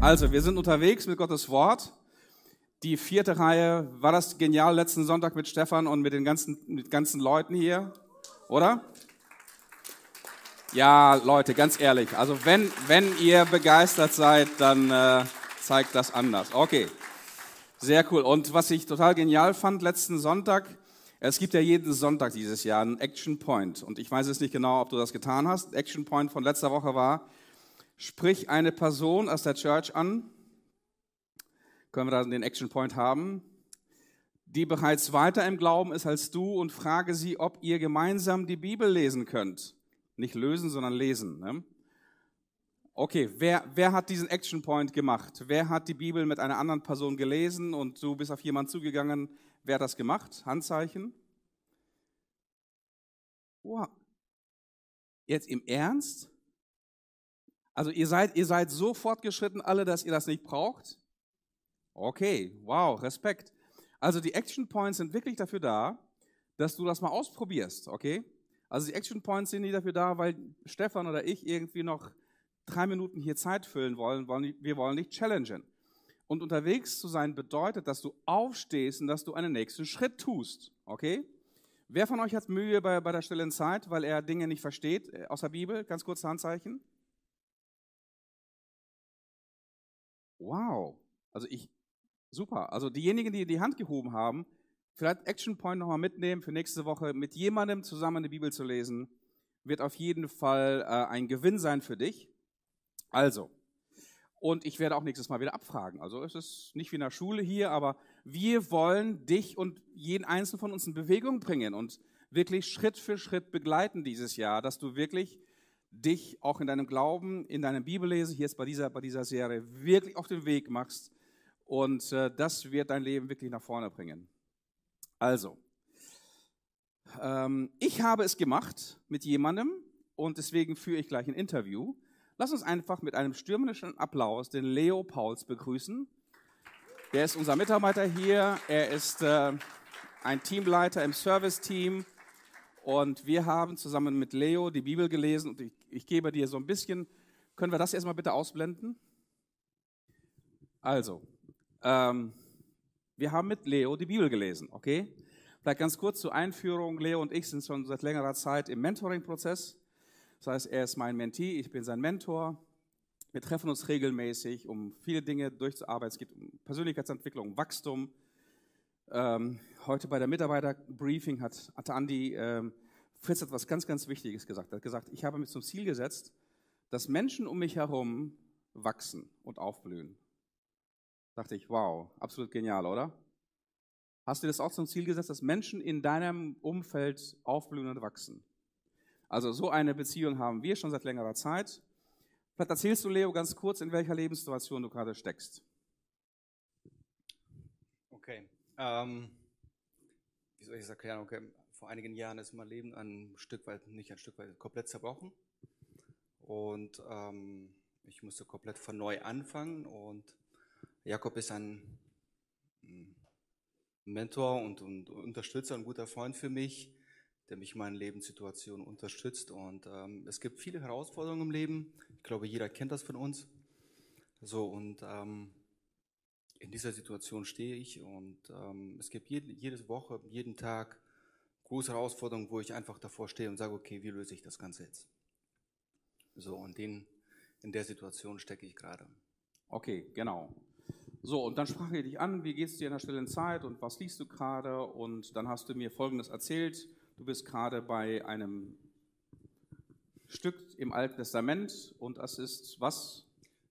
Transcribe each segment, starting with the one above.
Also, wir sind unterwegs mit Gottes Wort. Die vierte Reihe, war das genial letzten Sonntag mit Stefan und mit den ganzen, mit ganzen Leuten hier, oder? Ja, Leute, ganz ehrlich, also wenn, wenn ihr begeistert seid, dann äh, zeigt das anders. Okay, sehr cool. Und was ich total genial fand letzten Sonntag, es gibt ja jeden Sonntag dieses Jahr einen Action Point. Und ich weiß jetzt nicht genau, ob du das getan hast. Action Point von letzter Woche war, sprich eine Person aus der Church an, können wir da den Action Point haben, die bereits weiter im Glauben ist als du und frage sie, ob ihr gemeinsam die Bibel lesen könnt. Nicht lösen, sondern lesen. Ne? Okay, wer, wer hat diesen Action Point gemacht? Wer hat die Bibel mit einer anderen Person gelesen und du bist auf jemanden zugegangen? Wer hat das gemacht? Handzeichen? Wow. Jetzt im Ernst? Also ihr seid, ihr seid so fortgeschritten alle, dass ihr das nicht braucht? Okay, wow, Respekt. Also die Action Points sind wirklich dafür da, dass du das mal ausprobierst, okay? Also die Action Points sind nicht dafür da, weil Stefan oder ich irgendwie noch drei Minuten hier Zeit füllen wollen. Wir wollen dich challengen. Und unterwegs zu sein bedeutet, dass du aufstehst und dass du einen nächsten Schritt tust, okay? Wer von euch hat Mühe bei, bei der stillen Zeit, weil er Dinge nicht versteht äh, aus der Bibel? Ganz kurz Handzeichen. Wow. Also ich, Super. Also diejenigen, die die Hand gehoben haben, vielleicht Action Point nochmal mitnehmen für nächste Woche, mit jemandem zusammen die Bibel zu lesen, wird auf jeden Fall äh, ein Gewinn sein für dich. Also, und ich werde auch nächstes Mal wieder abfragen. Also es ist nicht wie in der Schule hier, aber wir wollen dich und jeden einzelnen von uns in Bewegung bringen und wirklich Schritt für Schritt begleiten dieses Jahr, dass du wirklich dich auch in deinem Glauben, in deinem Bibellese, hier ist bei dieser, bei dieser Serie, wirklich auf den Weg machst, und äh, das wird dein Leben wirklich nach vorne bringen. Also, ähm, ich habe es gemacht mit jemandem und deswegen führe ich gleich ein Interview. Lass uns einfach mit einem stürmischen Applaus den Leo Pauls begrüßen. Der ist unser Mitarbeiter hier. Er ist äh, ein Teamleiter im Service-Team. Und wir haben zusammen mit Leo die Bibel gelesen. Und ich, gebe dir so ein bisschen, können wir das erstmal bitte ausblenden? Also, ähm, wir haben mit Leo die Bibel gelesen, okay? Vielleicht ganz kurz zur Einführung. Leo und ich sind schon seit längerer Zeit im Mentoring-Prozess. Das heißt, er ist mein Mentee, ich bin sein Mentor. Wir treffen uns regelmäßig, um viele Dinge durchzuarbeiten. Es geht um Persönlichkeitsentwicklung, um Wachstum. Ähm, heute bei der Mitarbeiterbriefing hat, hat Andi ähm, Fritz etwas ganz, ganz Wichtiges gesagt. Er hat gesagt, ich habe mir zum Ziel gesetzt, dass Menschen um mich herum wachsen und aufblühen. Dachte ich, wow, absolut genial, oder? Hast du das auch zum Ziel gesetzt, dass Menschen in deinem Umfeld aufblühen und wachsen? Also so eine Beziehung haben wir schon seit längerer Zeit. Vielleicht erzählst du, Leo, ganz kurz, in welcher Lebenssituation du gerade steckst. Okay. Ähm, wie soll ich das erklären? Okay. Vor einigen Jahren ist mein Leben ein Stück weit, nicht ein Stück weit, komplett zerbrochen. Und ähm, ich musste komplett von neu anfangen und Jakob ist ein mm, Mentor und, und Unterstützer, ein guter Freund für mich, der mich in meinen Lebenssituationen unterstützt. Und ähm, es gibt viele Herausforderungen im Leben. Ich glaube, jeder kennt das von uns. So, und ähm, in dieser Situation stehe ich und ähm, es gibt jede, jede Woche, jeden Tag große Herausforderungen, wo ich einfach davor stehe und sage, okay, wie löse ich das Ganze jetzt? So, und den, in der Situation stecke ich gerade. Okay, genau. So, und dann sprach er dich an, wie geht es dir in der stillen Zeit und was liest du gerade? Und dann hast du mir Folgendes erzählt. Du bist gerade bei einem Stück im Alten Testament und das ist was?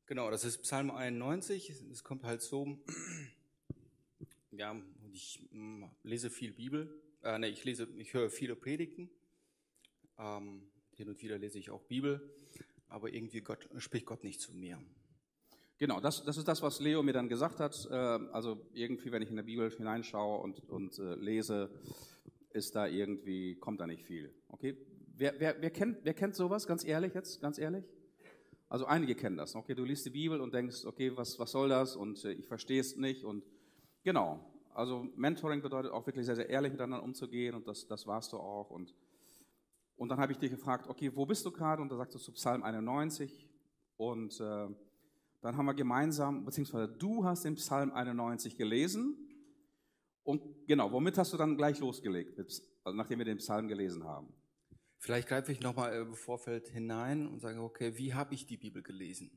Genau, das ist Psalm 91. Es kommt halt so, ja, ich mm, lese viel Bibel, äh, nee, ich lese, ich höre viele Predigten. Ähm, hin und wieder lese ich auch Bibel, aber irgendwie Gott, spricht Gott nicht zu mir. Genau, das, das ist das, was Leo mir dann gesagt hat. Äh, also irgendwie, wenn ich in der Bibel hineinschaue und, und äh, lese, ist da irgendwie, kommt da nicht viel. Okay? Wer, wer, wer, kennt, wer kennt sowas, ganz ehrlich jetzt, ganz ehrlich? Also einige kennen das. Okay, du liest die Bibel und denkst, okay, was, was soll das? Und äh, ich verstehe es nicht. Und genau, also Mentoring bedeutet auch wirklich sehr, sehr ehrlich miteinander umzugehen und das, das warst du auch. Und, und dann habe ich dich gefragt, okay, wo bist du gerade? Und da sagst du zu Psalm 91, Und äh, dann haben wir gemeinsam, beziehungsweise du hast den Psalm 91 gelesen. Und genau, womit hast du dann gleich losgelegt, also nachdem wir den Psalm gelesen haben? Vielleicht greife ich nochmal im Vorfeld hinein und sage, okay, wie habe ich die Bibel gelesen?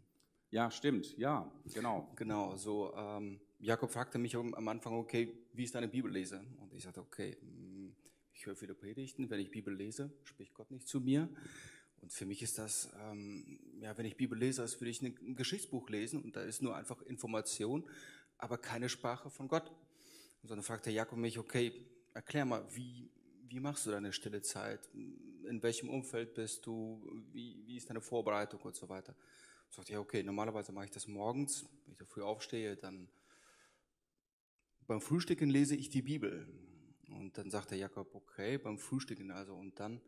Ja, stimmt, ja, genau. Genau, so ähm, Jakob fragte mich am Anfang, okay, wie ist deine Bibellese? Und ich sagte, okay, mm, ich höre viele Predigten, wenn ich Bibel lese, spricht Gott nicht zu mir. Und für mich ist das, ähm, ja, wenn ich Bibel lese, als würde ich ein Geschichtsbuch lesen und da ist nur einfach Information, aber keine Sprache von Gott. Und dann fragte Jakob mich, okay, erklär mal, wie, wie machst du deine stille Zeit? In welchem Umfeld bist du? Wie, wie ist deine Vorbereitung und so weiter? Ich sagte, ja, okay, normalerweise mache ich das morgens, wenn ich früh aufstehe, dann beim Frühstücken lese ich die Bibel. Und dann sagte Jakob, okay, beim Frühstücken also. Und dann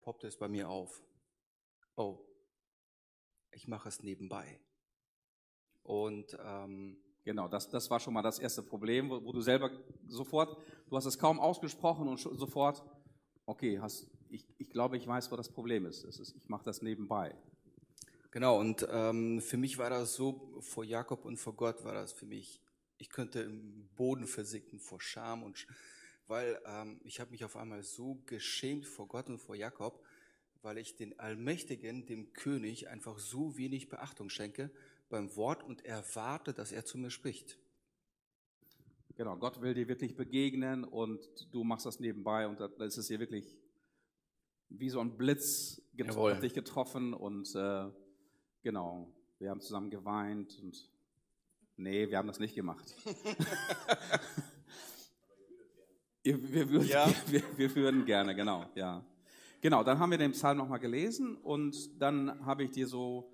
poppte es bei mir auf. Oh, ich mache es nebenbei. Und ähm, genau, das, das war schon mal das erste Problem, wo, wo du selber sofort, du hast es kaum ausgesprochen und sofort, okay, hast, ich, ich glaube, ich weiß, wo das Problem ist. ist ich mache das nebenbei. Genau, und ähm, für mich war das so, vor Jakob und vor Gott war das für mich, ich könnte im Boden versinken vor Scham und weil ähm, ich habe mich auf einmal so geschämt vor Gott und vor Jakob, weil ich den Allmächtigen, dem König, einfach so wenig Beachtung schenke beim Wort und erwarte, dass er zu mir spricht. Genau, Gott will dir wirklich begegnen und du machst das nebenbei und da ist es dir wirklich wie so ein Blitz hat dich getroffen und äh, genau, wir haben zusammen geweint und nee, wir haben das nicht gemacht. wir, würden, ja. wir, wir würden gerne, genau, ja. Genau, dann haben wir den Psalm nochmal gelesen und dann habe ich dir so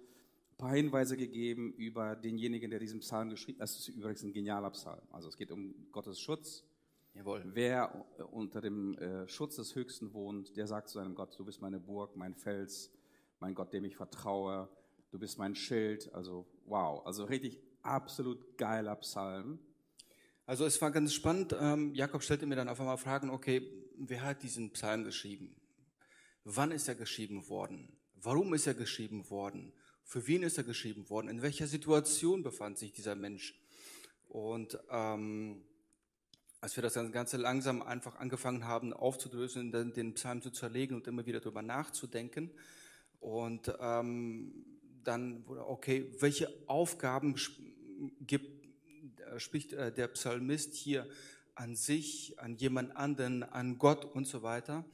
ein paar Hinweise gegeben über denjenigen, der diesen Psalm geschrieben hat. Das ist übrigens ein genialer Psalm. Also es geht um Gottes Schutz. Jawohl. Wer unter dem äh, Schutz des Höchsten wohnt, der sagt zu seinem Gott, du bist meine Burg, mein Fels, mein Gott, dem ich vertraue, du bist mein Schild. Also wow, also richtig absolut geiler Psalm. Also es war ganz spannend. Ähm, Jakob stellte mir dann auf einmal Fragen, okay, wer hat diesen Psalm geschrieben? Wann ist er geschrieben worden? Warum ist er geschrieben worden? Für wen ist er geschrieben worden? In welcher Situation befand sich dieser Mensch? Und ähm, als wir das Ganze langsam einfach angefangen haben aufzudröseln, den, den Psalm zu zerlegen und immer wieder darüber nachzudenken, und ähm, dann wurde, okay, welche Aufgaben gibt, spricht äh, der Psalmist hier an sich, an jemand anderen, an Gott und so weiter.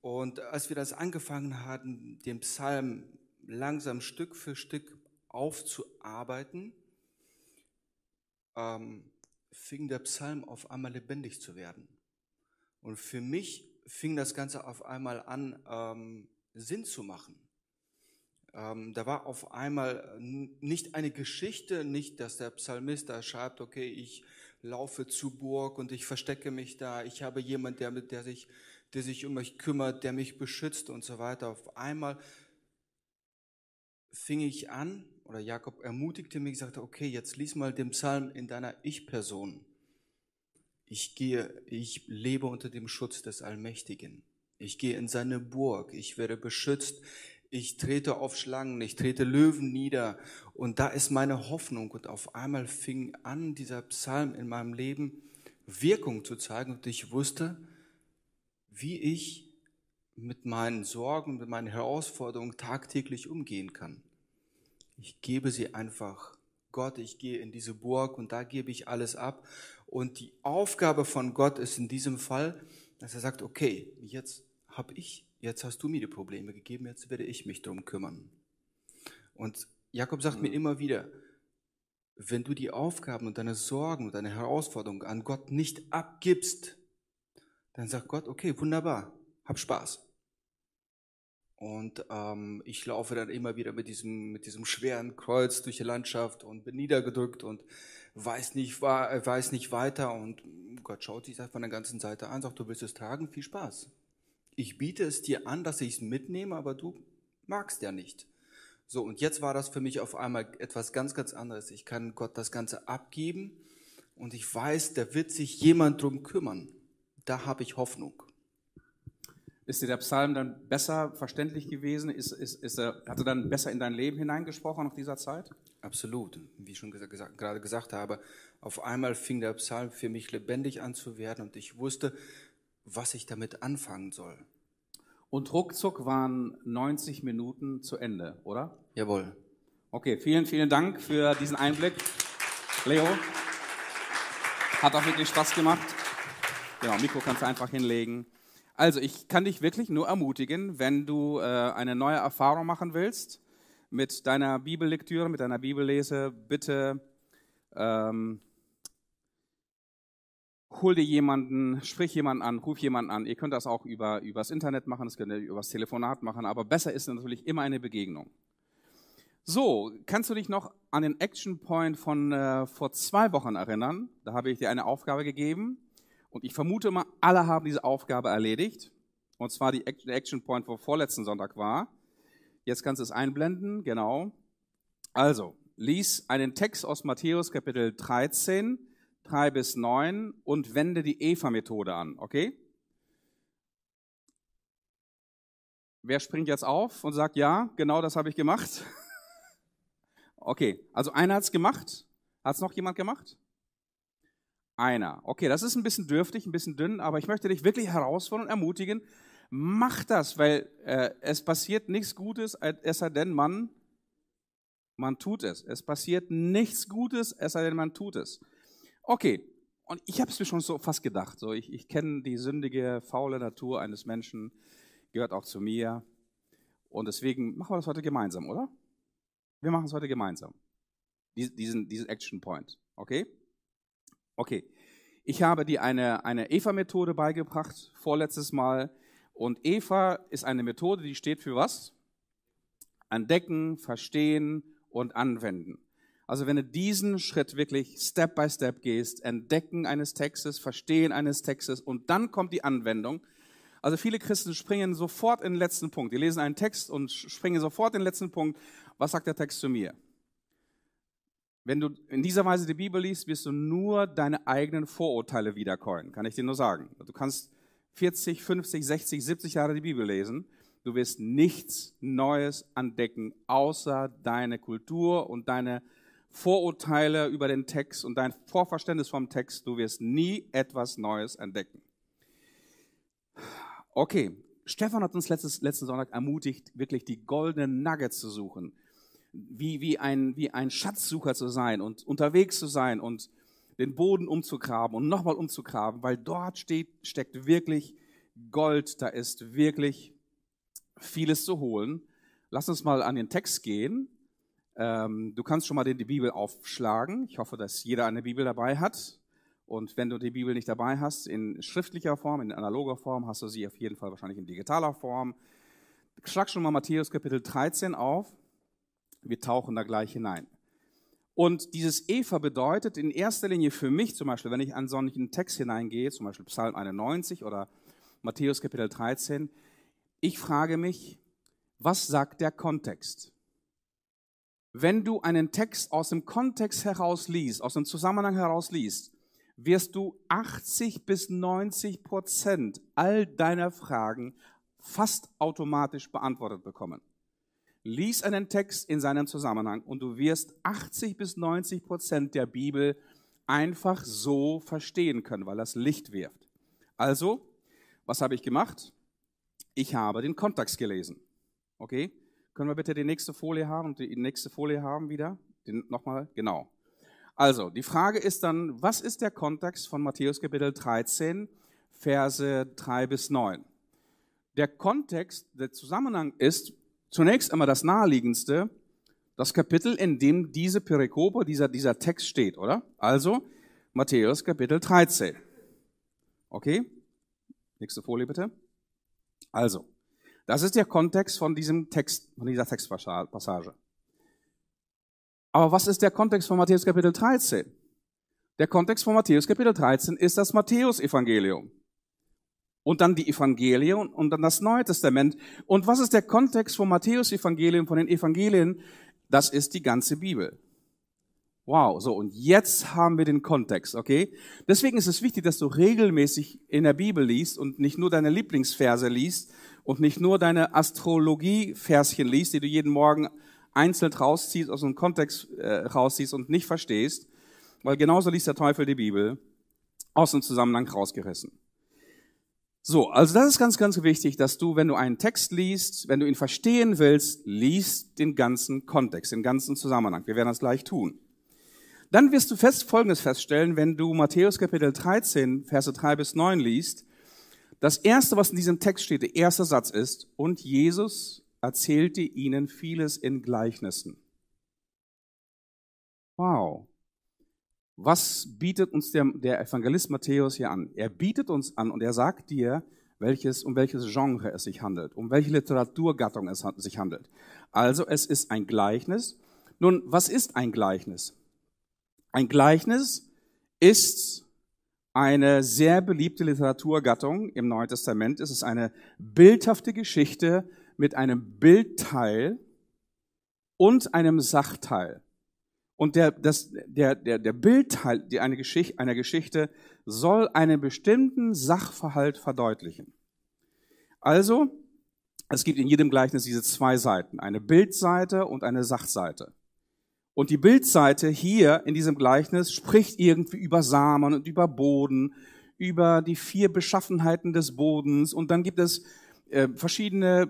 Und als wir das angefangen hatten, den Psalm langsam Stück für Stück aufzuarbeiten, ähm, fing der Psalm auf einmal lebendig zu werden. Und für mich fing das Ganze auf einmal an, ähm, Sinn zu machen. Ähm, da war auf einmal nicht eine Geschichte, nicht, dass der Psalmist da schreibt, okay, ich laufe zu Burg und ich verstecke mich da, ich habe jemand, der, der sich der sich um mich kümmert, der mich beschützt und so weiter. Auf einmal fing ich an, oder Jakob ermutigte mich, sagte, okay, jetzt lies mal den Psalm in deiner Ich-Person. Ich gehe, ich lebe unter dem Schutz des Allmächtigen. Ich gehe in seine Burg. Ich werde beschützt. Ich trete auf Schlangen. Ich trete Löwen nieder. Und da ist meine Hoffnung. Und auf einmal fing an, dieser Psalm in meinem Leben Wirkung zu zeigen. Und ich wusste, wie ich mit meinen Sorgen, mit meinen Herausforderungen tagtäglich umgehen kann. Ich gebe sie einfach Gott, ich gehe in diese Burg und da gebe ich alles ab. Und die Aufgabe von Gott ist in diesem Fall, dass er sagt, okay, jetzt habe ich, jetzt hast du mir die Probleme gegeben, jetzt werde ich mich darum kümmern. Und Jakob sagt mir immer wieder, wenn du die Aufgaben und deine Sorgen und deine Herausforderungen an Gott nicht abgibst, dann sagt Gott, okay, wunderbar, hab Spaß. Und ähm, ich laufe dann immer wieder mit diesem, mit diesem schweren Kreuz durch die Landschaft und bin niedergedrückt und weiß nicht, weiß nicht weiter. Und Gott schaut sich das von der ganzen Seite an, sagt, du willst es tragen, viel Spaß. Ich biete es dir an, dass ich es mitnehme, aber du magst ja nicht. So, und jetzt war das für mich auf einmal etwas ganz, ganz anderes. Ich kann Gott das Ganze abgeben und ich weiß, da wird sich jemand drum kümmern da habe ich Hoffnung. Ist dir der Psalm dann besser verständlich gewesen? Ist, ist, ist er, hat er dann besser in dein Leben hineingesprochen nach dieser Zeit? Absolut. Wie ich schon gesagt, gerade gesagt habe, auf einmal fing der Psalm für mich lebendig an zu werden und ich wusste, was ich damit anfangen soll. Und ruckzuck waren 90 Minuten zu Ende, oder? Jawohl. Okay, vielen, vielen Dank für diesen Einblick. Leo, hat auch wirklich Spaß gemacht. Genau, Mikro kannst du einfach hinlegen. Also, ich kann dich wirklich nur ermutigen, wenn du äh, eine neue Erfahrung machen willst mit deiner Bibellektüre, mit deiner Bibellese, bitte ähm, hol dir jemanden, sprich jemanden an, ruf jemanden an. Ihr könnt das auch über übers Internet machen, das könnt ihr übers Telefonat machen, aber besser ist natürlich immer eine Begegnung. So, kannst du dich noch an den Action Point von äh, vor zwei Wochen erinnern? Da habe ich dir eine Aufgabe gegeben und ich vermute mal, alle haben diese Aufgabe erledigt. Und zwar die Action Point, wo vorletzten Sonntag war. Jetzt kannst du es einblenden, genau. Also, lies einen Text aus Matthäus Kapitel 13, 3 bis 9 und wende die Eva-Methode an, okay? Wer springt jetzt auf und sagt, ja, genau das habe ich gemacht? okay, also einer hat es gemacht. Hat es noch jemand gemacht? Einer. Okay, das ist ein bisschen dürftig, ein bisschen dünn, aber ich möchte dich wirklich herausfordern und ermutigen, mach das, weil äh, es passiert nichts Gutes, es sei denn, man, man tut es. Es passiert nichts Gutes, es sei denn, man tut es. Okay, und ich habe es mir schon so fast gedacht. So, ich, ich kenne die sündige, faule Natur eines Menschen, gehört auch zu mir. Und deswegen machen wir das heute gemeinsam, oder? Wir machen es heute gemeinsam. Diesen, diesen Action Point. Okay? Okay. Ich habe dir eine, eine Eva-Methode beigebracht, vorletztes Mal. Und Eva ist eine Methode, die steht für was? Entdecken, verstehen und anwenden. Also wenn du diesen Schritt wirklich Step by Step gehst, Entdecken eines Textes, Verstehen eines Textes und dann kommt die Anwendung. Also viele Christen springen sofort in den letzten Punkt. Die lesen einen Text und springen sofort in den letzten Punkt. Was sagt der Text zu mir? Wenn du in dieser Weise die Bibel liest, wirst du nur deine eigenen Vorurteile wiederkäuen, kann ich dir nur sagen. Du kannst 40, 50, 60, 70 Jahre die Bibel lesen. Du wirst nichts Neues entdecken, außer deine Kultur und deine Vorurteile über den Text und dein Vorverständnis vom Text, du wirst nie etwas Neues entdecken. Okay, Stefan hat uns letztes, letzten Sonntag ermutigt, wirklich die goldenen Nuggets zu suchen, wie, wie, ein, wie ein Schatzsucher zu sein und unterwegs zu sein und den Boden umzugraben und nochmal umzugraben, weil dort steht, steckt wirklich Gold, da ist wirklich vieles zu holen. Lass uns mal an den Text gehen ähm, du kannst schon mal die Bibel aufschlagen. Ich hoffe, dass jeder eine Bibel dabei hat. Und wenn du die Bibel nicht dabei hast, in schriftlicher Form, in analoger Form, hast du sie auf jeden Fall wahrscheinlich in digitaler Form. Schlag schon mal Matthäus Kapitel 13 auf. Wir tauchen da gleich hinein. Und dieses Eva bedeutet in erster Linie für mich zum Beispiel, wenn ich an solchen Text hineingehe, zum Beispiel Psalm 91 oder Matthäus Kapitel 13, ich frage mich, was sagt der Kontext? Wenn du einen Text aus dem Kontext heraus liest, aus dem Zusammenhang heraus liest, wirst du 80 bis 90 Prozent all deiner Fragen fast automatisch beantwortet bekommen. Lies einen Text in seinem Zusammenhang und du wirst 80 bis 90 Prozent der Bibel einfach so verstehen können, weil das Licht wirft. Also, was habe ich gemacht? Ich habe den Kontext gelesen. Okay? Können wir bitte die nächste Folie haben und die nächste Folie haben wieder? Nochmal, genau. Also, die Frage ist dann, was ist der Kontext von Matthäus Kapitel 13, Verse 3 bis 9? Der Kontext, der Zusammenhang ist zunächst einmal das naheliegendste, das Kapitel, in dem diese Perikope, dieser, dieser Text steht, oder? Also, Matthäus Kapitel 13. Okay? Nächste Folie bitte. Also, das ist der Kontext von diesem Text, von dieser Textpassage. Aber was ist der Kontext von Matthäus Kapitel 13? Der Kontext von Matthäus Kapitel 13 ist das Matthäus-Evangelium. Und dann die Evangelien und dann das Neue Testament. Und was ist der Kontext vom Matthäus-Evangelium, von den Evangelien? Das ist die ganze Bibel. Wow, so, und jetzt haben wir den Kontext, okay? Deswegen ist es wichtig, dass du regelmäßig in der Bibel liest und nicht nur deine Lieblingsverse liest und nicht nur deine Astrologie-Verschen liest, die du jeden Morgen einzeln rausziehst, aus dem Kontext äh, rausziehst und nicht verstehst, weil genauso liest der Teufel die Bibel aus dem Zusammenhang rausgerissen. So, also das ist ganz, ganz wichtig, dass du, wenn du einen Text liest, wenn du ihn verstehen willst, liest den ganzen Kontext, den ganzen Zusammenhang. Wir werden das gleich tun. Dann wirst du fest Folgendes feststellen, wenn du Matthäus Kapitel 13, Verse 3 bis 9 liest. Das erste, was in diesem Text steht, der erste Satz ist, und Jesus erzählte ihnen vieles in Gleichnissen. Wow. Was bietet uns der, der Evangelist Matthäus hier an? Er bietet uns an und er sagt dir, welches, um welches Genre es sich handelt, um welche Literaturgattung es sich handelt. Also es ist ein Gleichnis. Nun, was ist ein Gleichnis? Ein Gleichnis ist eine sehr beliebte Literaturgattung im Neuen Testament. Es ist eine bildhafte Geschichte mit einem Bildteil und einem Sachteil. Und der, das, der, der, der Bildteil die eine Geschichte, einer Geschichte soll einen bestimmten Sachverhalt verdeutlichen. Also, es gibt in jedem Gleichnis diese zwei Seiten, eine Bildseite und eine Sachseite. Und die Bildseite hier in diesem Gleichnis spricht irgendwie über Samen und über Boden, über die vier Beschaffenheiten des Bodens. Und dann gibt es äh, verschiedene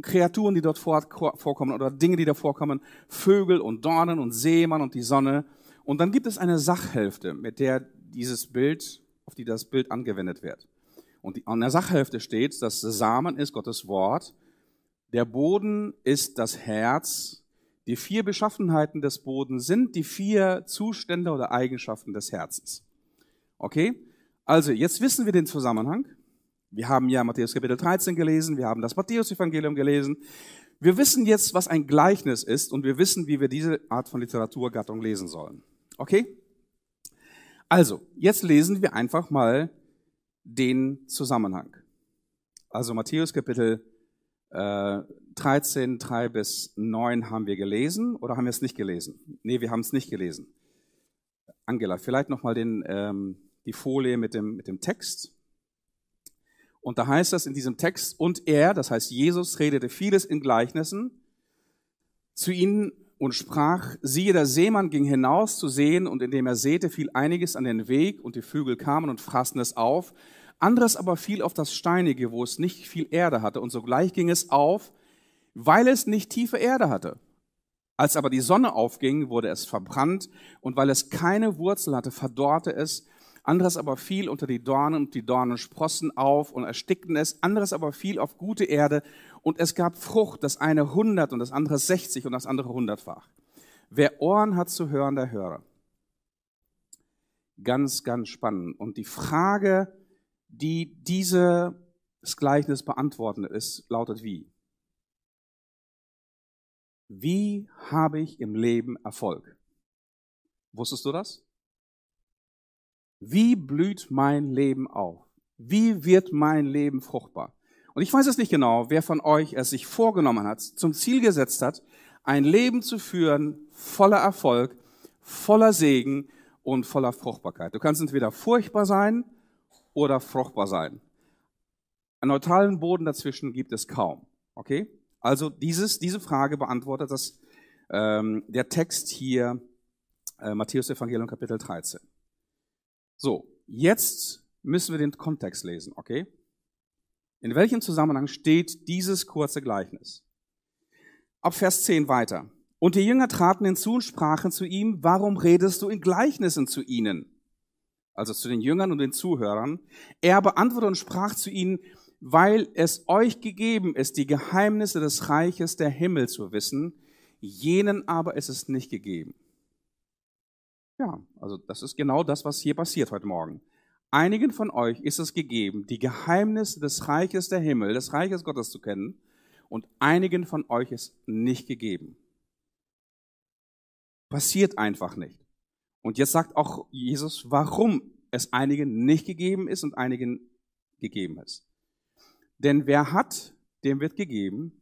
Kreaturen, die dort vor, vorkommen oder Dinge, die da vorkommen. Vögel und Dornen und Seemann und die Sonne. Und dann gibt es eine Sachhälfte, mit der dieses Bild, auf die das Bild angewendet wird. Und die, an der Sachhälfte steht, dass Samen ist Gottes Wort. Der Boden ist das Herz die vier Beschaffenheiten des Bodens sind die vier Zustände oder Eigenschaften des Herzens. Okay? Also, jetzt wissen wir den Zusammenhang. Wir haben ja Matthäus Kapitel 13 gelesen, wir haben das Matthäus-Evangelium gelesen. Wir wissen jetzt, was ein Gleichnis ist und wir wissen, wie wir diese Art von Literaturgattung lesen sollen. Okay? Also, jetzt lesen wir einfach mal den Zusammenhang. Also Matthäus Kapitel äh, 13, 3 bis 9 haben wir gelesen oder haben wir es nicht gelesen? Nee, wir haben es nicht gelesen. Angela, vielleicht nochmal ähm, die Folie mit dem, mit dem Text. Und da heißt das in diesem Text, und er, das heißt Jesus, redete vieles in Gleichnissen zu ihnen und sprach, siehe, der Seemann ging hinaus zu sehen, und indem er säte, fiel einiges an den Weg, und die Vögel kamen und fraßen es auf. Anderes aber fiel auf das Steinige, wo es nicht viel Erde hatte, und sogleich ging es auf, weil es nicht tiefe Erde hatte. Als aber die Sonne aufging, wurde es verbrannt, und weil es keine Wurzel hatte, verdorrte es. Anderes aber fiel unter die Dornen, und die Dornen sprossen auf und erstickten es. Anderes aber fiel auf gute Erde, und es gab Frucht, das eine hundert und das andere sechzig und das andere hundertfach. Wer Ohren hat zu hören, der höre. Ganz, ganz spannend. Und die Frage, die dieses Gleichnis beantworten ist, lautet wie? Wie habe ich im Leben Erfolg? Wusstest du das? Wie blüht mein Leben auf? Wie wird mein Leben fruchtbar? Und ich weiß es nicht genau, wer von euch es sich vorgenommen hat, zum Ziel gesetzt hat, ein Leben zu führen voller Erfolg, voller Segen und voller Fruchtbarkeit. Du kannst entweder furchtbar sein oder fruchtbar sein. Einen neutralen Boden dazwischen gibt es kaum. Okay? Also dieses, diese Frage beantwortet das, ähm, der Text hier, äh, Matthäus Evangelium Kapitel 13. So, jetzt müssen wir den Kontext lesen, okay? In welchem Zusammenhang steht dieses kurze Gleichnis? Ab Vers 10 weiter. Und die Jünger traten hinzu und sprachen zu ihm, warum redest du in Gleichnissen zu ihnen? Also zu den Jüngern und den Zuhörern. Er beantwortete und sprach zu ihnen, weil es euch gegeben ist, die Geheimnisse des Reiches der Himmel zu wissen, jenen aber ist es nicht gegeben. Ja, also das ist genau das, was hier passiert heute Morgen. Einigen von euch ist es gegeben, die Geheimnisse des Reiches der Himmel, des Reiches Gottes zu kennen, und einigen von euch ist nicht gegeben. Passiert einfach nicht. Und jetzt sagt auch Jesus, warum es einigen nicht gegeben ist und einigen gegeben ist. Denn wer hat, dem wird gegeben.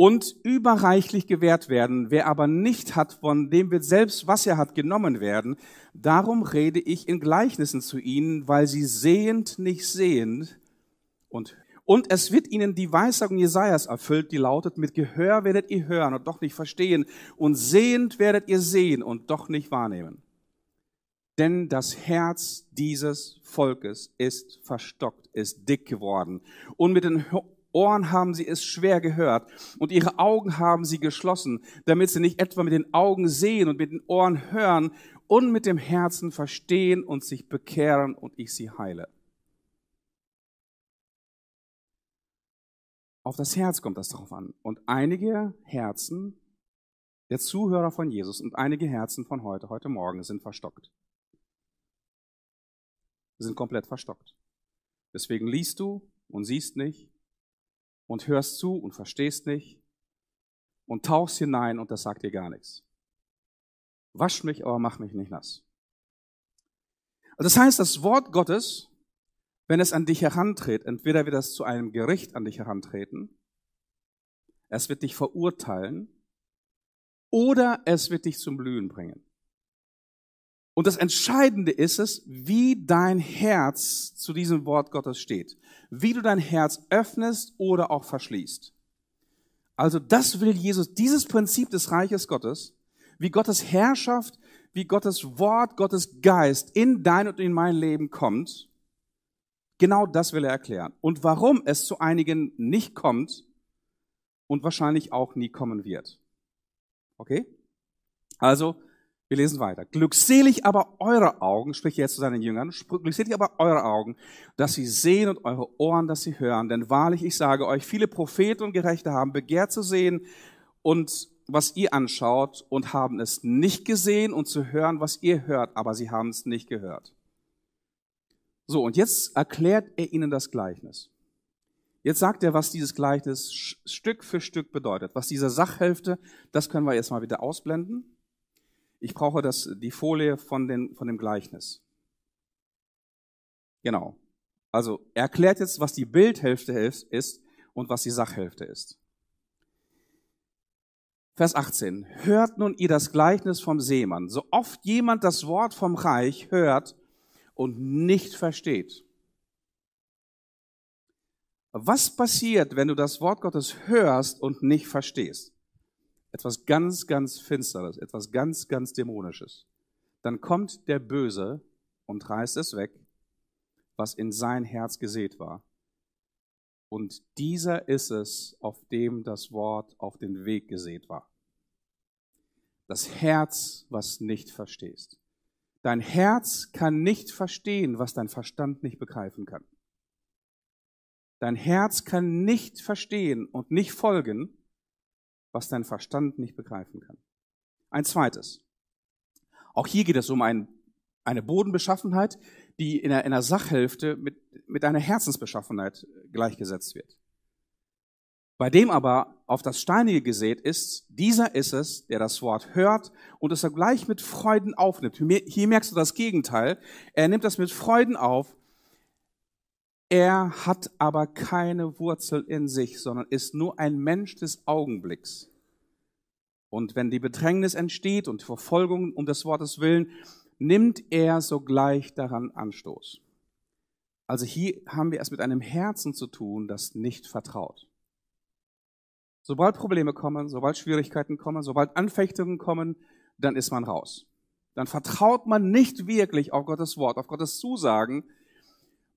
und überreichlich gewährt werden. Wer aber nicht hat, von dem wird selbst, was er hat, genommen werden. Darum rede ich in Gleichnissen zu ihnen, weil sie sehend nicht sehend und und es wird ihnen die Weissagung Jesajas erfüllt, die lautet, mit Gehör werdet ihr hören und doch nicht verstehen und sehend werdet ihr sehen und doch nicht wahrnehmen. Denn das Herz dieses Volkes ist verstockt, ist dick geworden und mit den Ohren haben sie es schwer gehört und ihre Augen haben sie geschlossen, damit sie nicht etwa mit den Augen sehen und mit den Ohren hören und mit dem Herzen verstehen und sich bekehren und ich sie heile. Auf das Herz kommt das drauf an. Und einige Herzen der Zuhörer von Jesus und einige Herzen von heute, heute Morgen sind verstockt. sind komplett verstockt. Deswegen liest du und siehst nicht, und hörst zu und verstehst nicht und tauchst hinein und das sagt dir gar nichts. Wasch mich, aber mach mich nicht nass. Also das heißt, das Wort Gottes, wenn es an dich herantritt, entweder wird es zu einem Gericht an dich herantreten, es wird dich verurteilen oder es wird dich zum Blühen bringen. Und das Entscheidende ist es, wie dein Herz zu diesem Wort Gottes steht. Wie du dein Herz öffnest oder auch verschließt. Also das will Jesus, dieses Prinzip des Reiches Gottes, wie Gottes Herrschaft, wie Gottes Wort, Gottes Geist in dein und in mein Leben kommt, genau das will er erklären. Und warum es zu einigen nicht kommt und wahrscheinlich auch nie kommen wird. Okay? Also, wir lesen weiter. Glückselig aber eure Augen, spricht jetzt zu seinen Jüngern, glückselig aber eure Augen, dass sie sehen und eure Ohren, dass sie hören. Denn wahrlich, ich sage euch, viele Propheten und Gerechte haben begehrt zu sehen und was ihr anschaut und haben es nicht gesehen und zu hören, was ihr hört, aber sie haben es nicht gehört. So, und jetzt erklärt er ihnen das Gleichnis. Jetzt sagt er, was dieses Gleichnis Stück für Stück bedeutet. Was diese Sachhälfte, das können wir jetzt mal wieder ausblenden. Ich brauche das, die Folie von, den, von dem Gleichnis. Genau. Also er erklärt jetzt, was die Bildhälfte ist und was die Sachhälfte ist. Vers 18. Hört nun ihr das Gleichnis vom Seemann. So oft jemand das Wort vom Reich hört und nicht versteht. Was passiert, wenn du das Wort Gottes hörst und nicht verstehst? etwas ganz, ganz Finsteres, etwas ganz, ganz Dämonisches. Dann kommt der Böse und reißt es weg, was in sein Herz gesät war. Und dieser ist es, auf dem das Wort auf den Weg gesät war. Das Herz, was nicht verstehst. Dein Herz kann nicht verstehen, was dein Verstand nicht begreifen kann. Dein Herz kann nicht verstehen und nicht folgen, was dein Verstand nicht begreifen kann. Ein zweites. Auch hier geht es um ein, eine Bodenbeschaffenheit, die in der, in der Sachhälfte mit, mit einer Herzensbeschaffenheit gleichgesetzt wird. Bei dem aber auf das Steinige gesät ist, dieser ist es, der das Wort hört und es gleich mit Freuden aufnimmt. Hier merkst du das Gegenteil. Er nimmt das mit Freuden auf. Er hat aber keine Wurzel in sich, sondern ist nur ein Mensch des Augenblicks. Und wenn die Bedrängnis entsteht und Verfolgung um des Wortes willen, nimmt er sogleich daran Anstoß. Also hier haben wir es mit einem Herzen zu tun, das nicht vertraut. Sobald Probleme kommen, sobald Schwierigkeiten kommen, sobald Anfechtungen kommen, dann ist man raus. Dann vertraut man nicht wirklich auf Gottes Wort, auf Gottes Zusagen.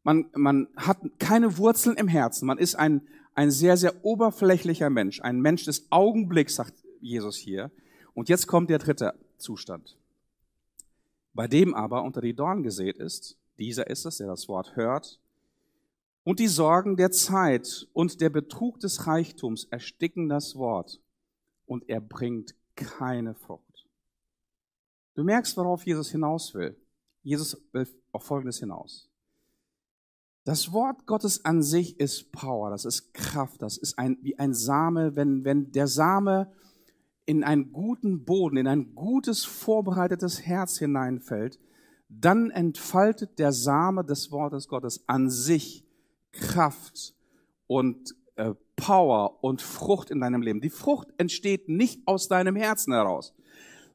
Man, man hat keine Wurzeln im Herzen. Man ist ein, ein sehr, sehr oberflächlicher Mensch, ein Mensch des Augenblicks, sagt Jesus hier. Und jetzt kommt der dritte Zustand. Bei dem aber unter die Dorn gesät ist, dieser ist es, der das Wort hört, und die Sorgen der Zeit und der Betrug des Reichtums ersticken das Wort und er bringt keine Frucht. Du merkst, worauf Jesus hinaus will. Jesus will auf Folgendes hinaus. Das Wort Gottes an sich ist Power, das ist Kraft, das ist ein, wie ein Same, wenn, wenn der Same in einen guten Boden, in ein gutes, vorbereitetes Herz hineinfällt, dann entfaltet der Same des Wortes Gottes an sich Kraft und, äh, Power und Frucht in deinem Leben. Die Frucht entsteht nicht aus deinem Herzen heraus.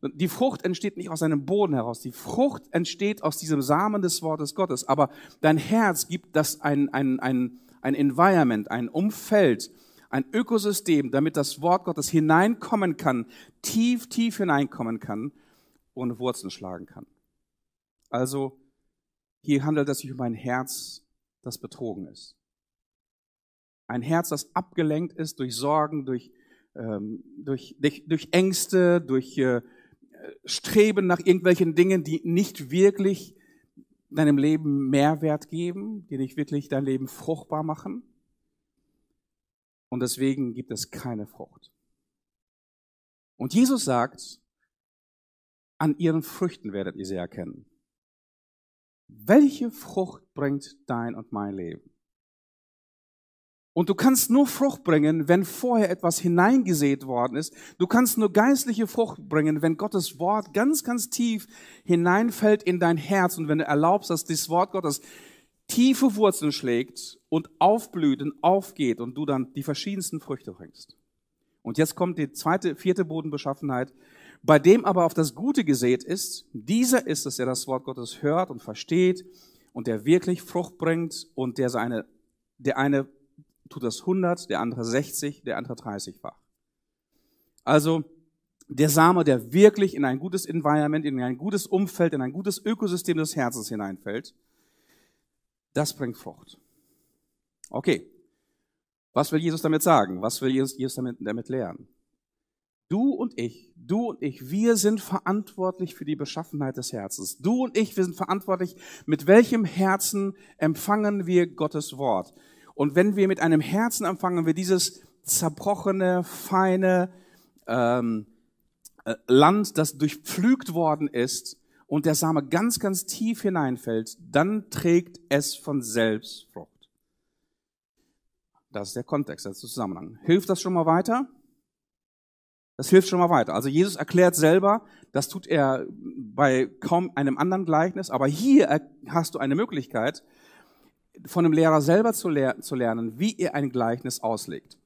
Die Frucht entsteht nicht aus deinem Boden heraus. Die Frucht entsteht aus diesem Samen des Wortes Gottes. Aber dein Herz gibt das ein, ein, ein, ein Environment, ein Umfeld, ein Ökosystem, damit das Wort Gottes hineinkommen kann, tief, tief hineinkommen kann und Wurzeln schlagen kann. Also hier handelt es sich um ein Herz, das betrogen ist. Ein Herz, das abgelenkt ist durch Sorgen, durch, ähm, durch, durch, durch Ängste, durch äh, Streben nach irgendwelchen Dingen, die nicht wirklich deinem Leben Mehrwert geben, die nicht wirklich dein Leben fruchtbar machen. Und deswegen gibt es keine Frucht. Und Jesus sagt, an ihren Früchten werdet ihr sie erkennen. Welche Frucht bringt dein und mein Leben? Und du kannst nur Frucht bringen, wenn vorher etwas hineingesät worden ist. Du kannst nur geistliche Frucht bringen, wenn Gottes Wort ganz, ganz tief hineinfällt in dein Herz und wenn du erlaubst, dass das Wort Gottes tiefe Wurzeln schlägt und aufblüht und aufgeht und du dann die verschiedensten Früchte bringst. Und jetzt kommt die zweite, vierte Bodenbeschaffenheit, bei dem aber auf das Gute gesät ist. Dieser ist es, der das Wort Gottes hört und versteht und der wirklich Frucht bringt und der seine, der eine tut das 100, der andere 60, der andere 30-fach. Also der Same, der wirklich in ein gutes Environment, in ein gutes Umfeld, in ein gutes Ökosystem des Herzens hineinfällt, das bringt Frucht. Okay. Was will Jesus damit sagen? Was will Jesus damit, damit lehren? Du und ich, du und ich, wir sind verantwortlich für die Beschaffenheit des Herzens. Du und ich, wir sind verantwortlich, mit welchem Herzen empfangen wir Gottes Wort. Und wenn wir mit einem Herzen empfangen, wir dieses zerbrochene, feine ähm, äh, Land, das durchpflügt worden ist und der Same ganz, ganz tief hineinfällt, dann trägt es von selbst Frucht. Das ist der Kontext, das ist der Zusammenhang. Hilft das schon mal weiter? Das hilft schon mal weiter. Also Jesus erklärt selber, das tut er bei kaum einem anderen Gleichnis, aber hier hast du eine Möglichkeit, von dem Lehrer selber zu, lehr zu lernen, wie er ein Gleichnis auslegt.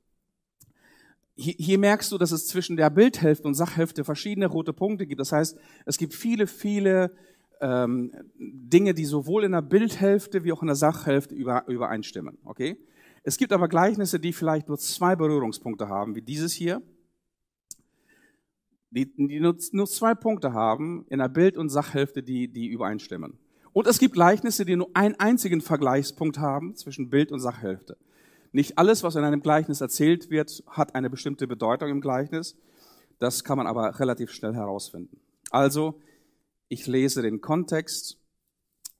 Hier, hier merkst du, dass es zwischen der Bildhälfte und Sachhälfte verschiedene rote Punkte gibt. Das heißt, es gibt viele, viele ähm, Dinge, die sowohl in der Bildhälfte wie auch in der Sachhälfte über, übereinstimmen. Okay? Es gibt aber Gleichnisse, die vielleicht nur zwei Berührungspunkte haben, wie dieses hier, die, die nur, nur zwei Punkte haben in der Bild- und Sachhälfte, die, die übereinstimmen. Und es gibt Gleichnisse, die nur einen einzigen Vergleichspunkt haben zwischen Bild und Sachhälfte. Nicht alles, was in einem Gleichnis erzählt wird, hat eine bestimmte Bedeutung im Gleichnis. Das kann man aber relativ schnell herausfinden. Also, ich lese den Kontext.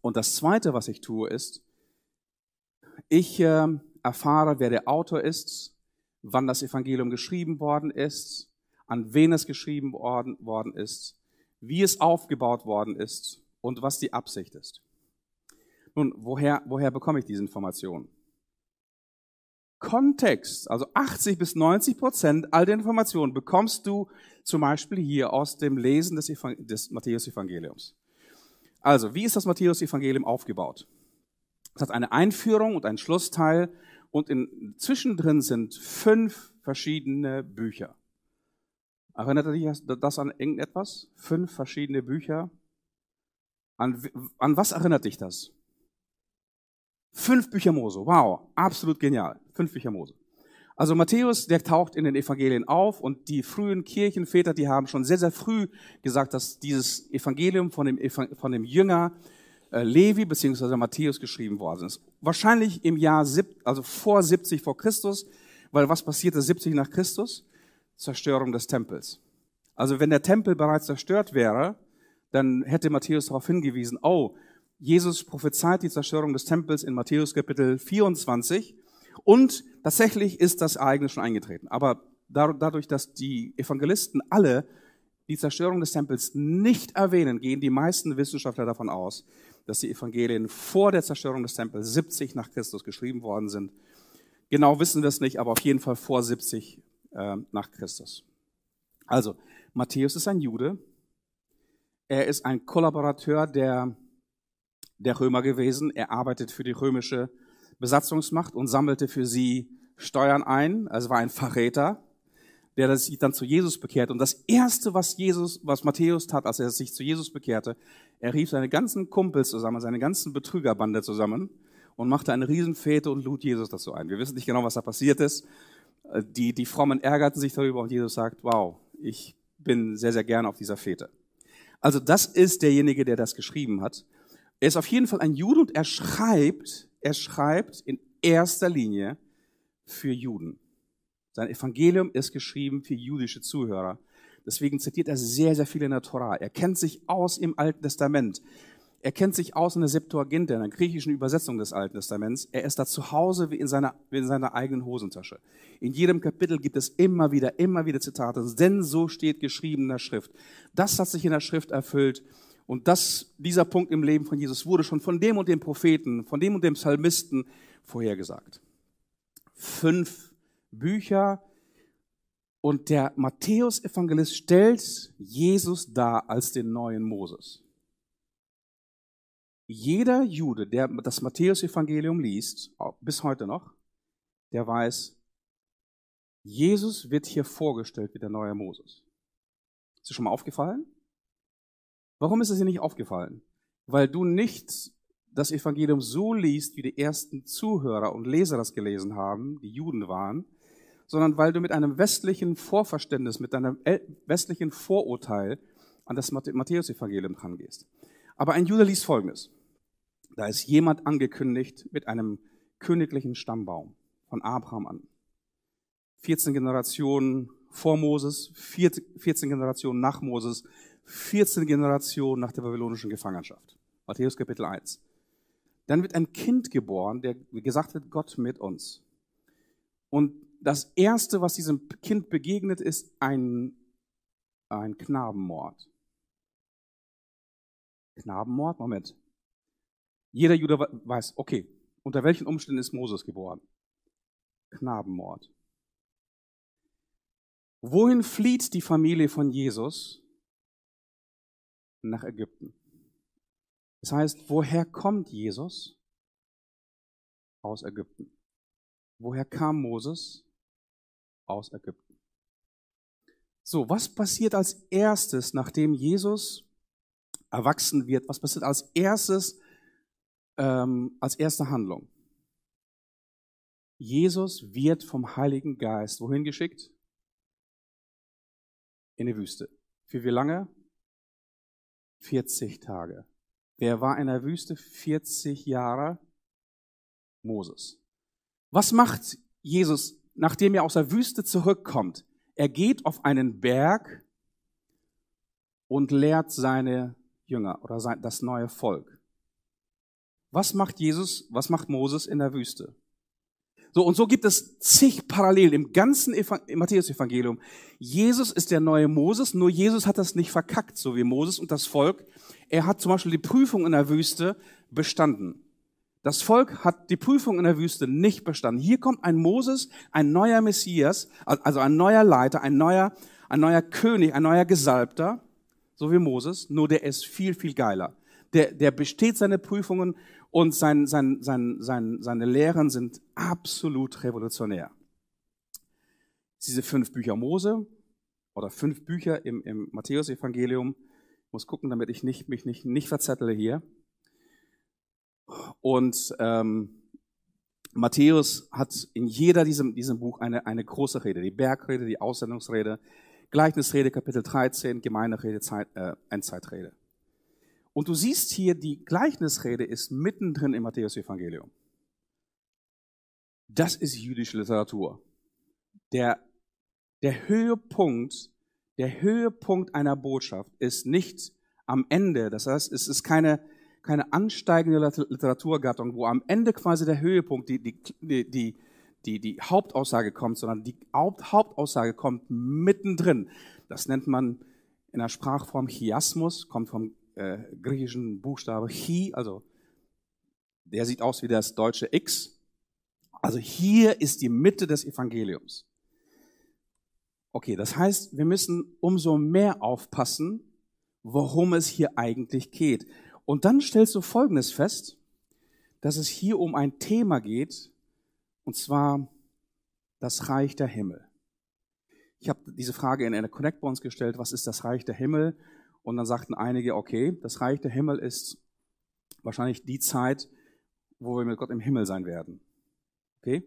Und das Zweite, was ich tue, ist, ich äh, erfahre, wer der Autor ist, wann das Evangelium geschrieben worden ist, an wen es geschrieben worden, worden ist, wie es aufgebaut worden ist und was die Absicht ist. Nun, woher, woher bekomme ich diese Informationen? Kontext, also 80 bis 90 Prozent all der Informationen bekommst du zum Beispiel hier aus dem Lesen des, des Matthäus-Evangeliums. Also, wie ist das Matthäus-Evangelium aufgebaut? Es hat eine Einführung und einen Schlussteil und in, zwischendrin sind fünf verschiedene Bücher. Erinnert ihr dich das an irgendetwas? Fünf verschiedene Bücher. An, an was erinnert dich das? Fünf Bücher Mose. Wow, absolut genial. Fünf Bücher Mose. Also Matthäus, der taucht in den Evangelien auf und die frühen Kirchenväter, die haben schon sehr, sehr früh gesagt, dass dieses Evangelium von dem, von dem Jünger äh, Levi bzw. Matthäus geschrieben worden ist. Wahrscheinlich im Jahr, also vor 70 vor Christus, weil was passierte 70 nach Christus? Zerstörung des Tempels. Also wenn der Tempel bereits zerstört wäre, dann hätte Matthäus darauf hingewiesen, oh, Jesus prophezeit die Zerstörung des Tempels in Matthäus Kapitel 24 und tatsächlich ist das Ereignis schon eingetreten. Aber dadurch, dass die Evangelisten alle die Zerstörung des Tempels nicht erwähnen, gehen die meisten Wissenschaftler davon aus, dass die Evangelien vor der Zerstörung des Tempels 70 nach Christus geschrieben worden sind. Genau wissen wir es nicht, aber auf jeden Fall vor 70 äh, nach Christus. Also, Matthäus ist ein Jude, er ist ein Kollaborateur der, der Römer gewesen. Er arbeitet für die römische Besatzungsmacht und sammelte für sie Steuern ein, also war ein Verräter, der sich dann zu Jesus bekehrt. Und das erste, was Jesus, was Matthäus tat, als er sich zu Jesus bekehrte, er rief seine ganzen Kumpels zusammen, seine ganzen Betrügerbande zusammen und machte eine Riesenfete und lud Jesus dazu ein. Wir wissen nicht genau, was da passiert ist. Die, die Frommen ärgerten sich darüber und Jesus sagt, wow, ich bin sehr, sehr gerne auf dieser Fete. Also das ist derjenige, der das geschrieben hat. Er ist auf jeden Fall ein Jude und er schreibt, er schreibt in erster Linie für Juden. Sein Evangelium ist geschrieben für jüdische Zuhörer. Deswegen zitiert er sehr, sehr viel in der Torah. Er kennt sich aus im Alten Testament. Er kennt sich aus in der Septuaginta, in der griechischen Übersetzung des Alten Testaments. Er ist da zu Hause wie in seiner, wie in seiner eigenen Hosentasche. In jedem Kapitel gibt es immer wieder, immer wieder Zitate, denn so steht geschrieben in der Schrift. Das hat sich in der Schrift erfüllt. Und das, dieser Punkt im Leben von Jesus wurde schon von dem und dem Propheten, von dem und dem Psalmisten vorhergesagt. Fünf Bücher. Und der Matthäus-Evangelist stellt Jesus dar als den neuen Moses. Jeder Jude, der das Matthäus-Evangelium liest, bis heute noch, der weiß, Jesus wird hier vorgestellt wie der neue Moses. Ist dir schon mal aufgefallen? Warum ist es dir nicht aufgefallen? Weil du nicht das Evangelium so liest, wie die ersten Zuhörer und Leser das gelesen haben, die Juden waren, sondern weil du mit einem westlichen Vorverständnis, mit einem westlichen Vorurteil an das Matthäus-Evangelium rangehst. Aber ein Jude liest Folgendes. Da ist jemand angekündigt mit einem königlichen Stammbaum von Abraham an. 14 Generationen vor Moses, 14 Generationen nach Moses, 14 Generationen nach der babylonischen Gefangenschaft. Matthäus Kapitel 1. Dann wird ein Kind geboren, der gesagt wird, Gott mit uns. Und das erste, was diesem Kind begegnet, ist ein, ein Knabenmord. Knabenmord? Moment. Jeder Jude weiß, okay, unter welchen Umständen ist Moses geboren? Knabenmord. Wohin flieht die Familie von Jesus? Nach Ägypten. Das heißt, woher kommt Jesus? Aus Ägypten. Woher kam Moses? Aus Ägypten. So, was passiert als erstes, nachdem Jesus erwachsen wird? Was passiert als erstes, ähm, als erste Handlung. Jesus wird vom Heiligen Geist wohin geschickt? In die Wüste. Für wie lange? 40 Tage. Wer war in der Wüste 40 Jahre? Moses. Was macht Jesus, nachdem er aus der Wüste zurückkommt? Er geht auf einen Berg und lehrt seine Jünger oder das neue Volk. Was macht Jesus, was macht Moses in der Wüste? So, und so gibt es zig Parallelen im ganzen Matthäus-Evangelium. Jesus ist der neue Moses, nur Jesus hat das nicht verkackt, so wie Moses und das Volk. Er hat zum Beispiel die Prüfung in der Wüste bestanden. Das Volk hat die Prüfung in der Wüste nicht bestanden. Hier kommt ein Moses, ein neuer Messias, also ein neuer Leiter, ein neuer, ein neuer König, ein neuer Gesalbter, so wie Moses, nur der ist viel, viel geiler. Der, der besteht seine Prüfungen und sein, sein, sein, sein, seine Lehren sind absolut revolutionär. Diese fünf Bücher Mose oder fünf Bücher im, im Matthäus-Evangelium. Ich muss gucken, damit ich nicht, mich nicht, nicht verzettle hier. Und ähm, Matthäus hat in jeder diesem, diesem Buch eine, eine große Rede. Die Bergrede, die Aussendungsrede, Gleichnisrede, Kapitel 13, Gemeinderede, Zeit, äh, Endzeitrede. Und du siehst hier, die Gleichnisrede ist mittendrin im Matthäus-Evangelium. Das ist jüdische Literatur. Der, der Höhepunkt, der Höhepunkt einer Botschaft ist nicht am Ende. Das heißt, es ist keine, keine ansteigende Literaturgattung, wo am Ende quasi der Höhepunkt, die, die, die, die, die Hauptaussage kommt, sondern die Hauptaussage kommt mittendrin. Das nennt man in der Sprachform Chiasmus, kommt vom äh, griechischen Buchstabe Chi, also der sieht aus wie das deutsche X. Also hier ist die Mitte des Evangeliums. Okay, das heißt, wir müssen umso mehr aufpassen, worum es hier eigentlich geht. Und dann stellst du Folgendes fest, dass es hier um ein Thema geht, und zwar das Reich der Himmel? Ich habe diese Frage in einer Connect bei uns gestellt, was ist das Reich der Himmel? Und dann sagten einige, okay, das Reich der Himmel ist wahrscheinlich die Zeit, wo wir mit Gott im Himmel sein werden. Okay?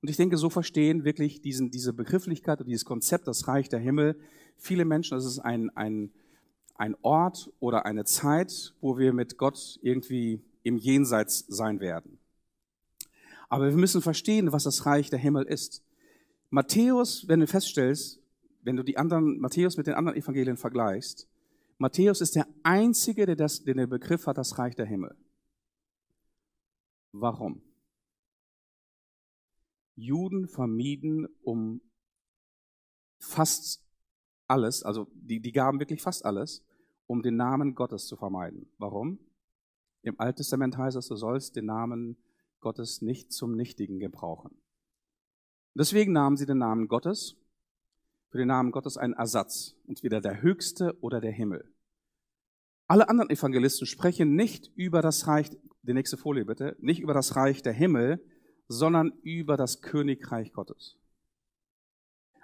Und ich denke, so verstehen wirklich diesen, diese Begrifflichkeit und dieses Konzept, das Reich der Himmel, viele Menschen, das ist ein, ein, ein Ort oder eine Zeit, wo wir mit Gott irgendwie im Jenseits sein werden. Aber wir müssen verstehen, was das Reich der Himmel ist. Matthäus, wenn du feststellst, wenn du die anderen, Matthäus mit den anderen Evangelien vergleichst, Matthäus ist der Einzige, der, das, der den Begriff hat, das Reich der Himmel. Warum? Juden vermieden um fast alles, also die, die gaben wirklich fast alles, um den Namen Gottes zu vermeiden. Warum? Im Alten Testament heißt es, du sollst den Namen Gottes nicht zum Nichtigen gebrauchen. Deswegen nahmen sie den Namen Gottes, für den Namen Gottes einen Ersatz, entweder der Höchste oder der Himmel. Alle anderen Evangelisten sprechen nicht über das Reich, die nächste Folie bitte, nicht über das Reich der Himmel, sondern über das Königreich Gottes.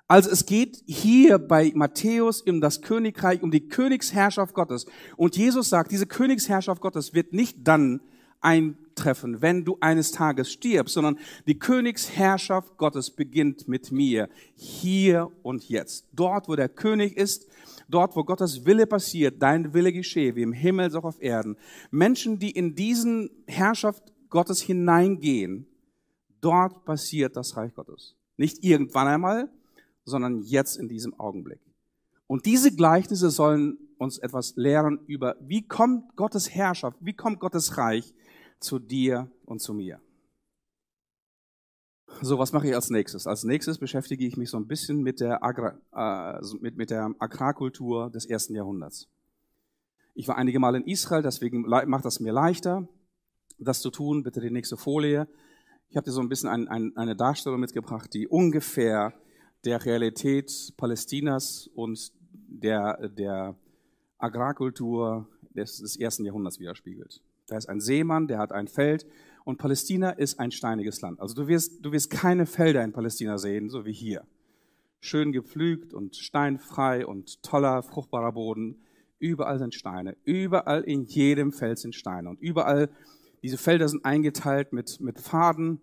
Also es geht hier bei Matthäus um das Königreich, um die Königsherrschaft Gottes. Und Jesus sagt, diese Königsherrschaft Gottes wird nicht dann eintreffen, wenn du eines Tages stirbst, sondern die Königsherrschaft Gottes beginnt mit mir, hier und jetzt. Dort, wo der König ist, dort, wo Gottes Wille passiert, dein Wille geschehe, wie im Himmel, so auch auf Erden. Menschen, die in diesen Herrschaft Gottes hineingehen, dort passiert das Reich Gottes. Nicht irgendwann einmal, sondern jetzt in diesem Augenblick. Und diese Gleichnisse sollen uns etwas lehren über, wie kommt Gottes Herrschaft, wie kommt Gottes Reich zu dir und zu mir. So, was mache ich als nächstes? Als nächstes beschäftige ich mich so ein bisschen mit der, Agra, äh, mit, mit der Agrarkultur des ersten Jahrhunderts. Ich war einige Mal in Israel, deswegen macht das mir leichter, das zu tun. Bitte die nächste Folie. Ich habe dir so ein bisschen ein, ein, eine Darstellung mitgebracht, die ungefähr der Realität Palästinas und der, der Agrarkultur des, des ersten Jahrhunderts widerspiegelt. Da ist ein Seemann, der hat ein Feld und Palästina ist ein steiniges Land. Also du wirst, du wirst keine Felder in Palästina sehen, so wie hier. Schön gepflügt und steinfrei und toller, fruchtbarer Boden. Überall sind Steine. Überall in jedem Feld sind Steine. Und überall, diese Felder sind eingeteilt mit, mit Pfaden,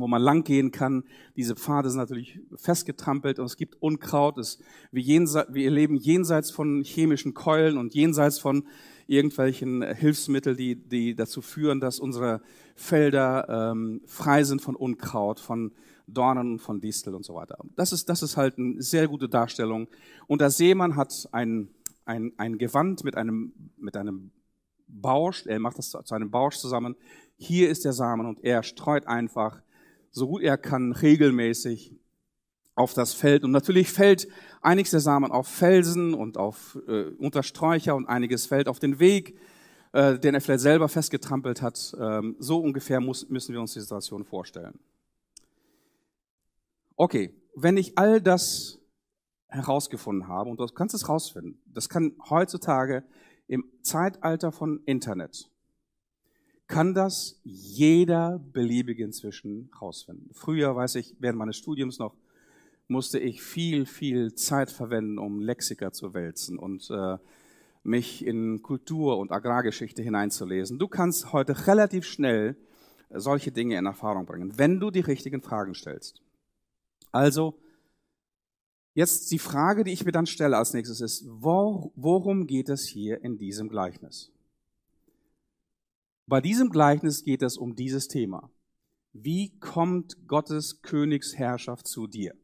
wo man langgehen kann. Diese Pfade sind natürlich festgetrampelt und es gibt Unkraut. Es, wir, wir leben jenseits von chemischen Keulen und jenseits von irgendwelchen Hilfsmittel, die, die dazu führen, dass unsere Felder ähm, frei sind von Unkraut, von Dornen von Distel und so weiter. Das ist, das ist halt eine sehr gute Darstellung. Und der Seemann hat ein, ein, ein Gewand mit einem, mit einem Bausch, er macht das zu einem Bausch zusammen. Hier ist der Samen und er streut einfach, so gut er kann, regelmäßig auf das Feld. Und natürlich fällt einiges der Samen auf Felsen und auf äh, Untersträucher und einiges fällt auf den Weg, äh, den er vielleicht selber festgetrampelt hat. Ähm, so ungefähr muss, müssen wir uns die Situation vorstellen. Okay, wenn ich all das herausgefunden habe, und du kannst es herausfinden, das kann heutzutage im Zeitalter von Internet, kann das jeder beliebige inzwischen herausfinden. Früher, weiß ich, während meines Studiums noch, musste ich viel, viel Zeit verwenden, um Lexika zu wälzen und äh, mich in Kultur- und Agrargeschichte hineinzulesen. Du kannst heute relativ schnell solche Dinge in Erfahrung bringen, wenn du die richtigen Fragen stellst. Also, jetzt die Frage, die ich mir dann stelle als nächstes ist, wo, worum geht es hier in diesem Gleichnis? Bei diesem Gleichnis geht es um dieses Thema. Wie kommt Gottes Königsherrschaft zu dir?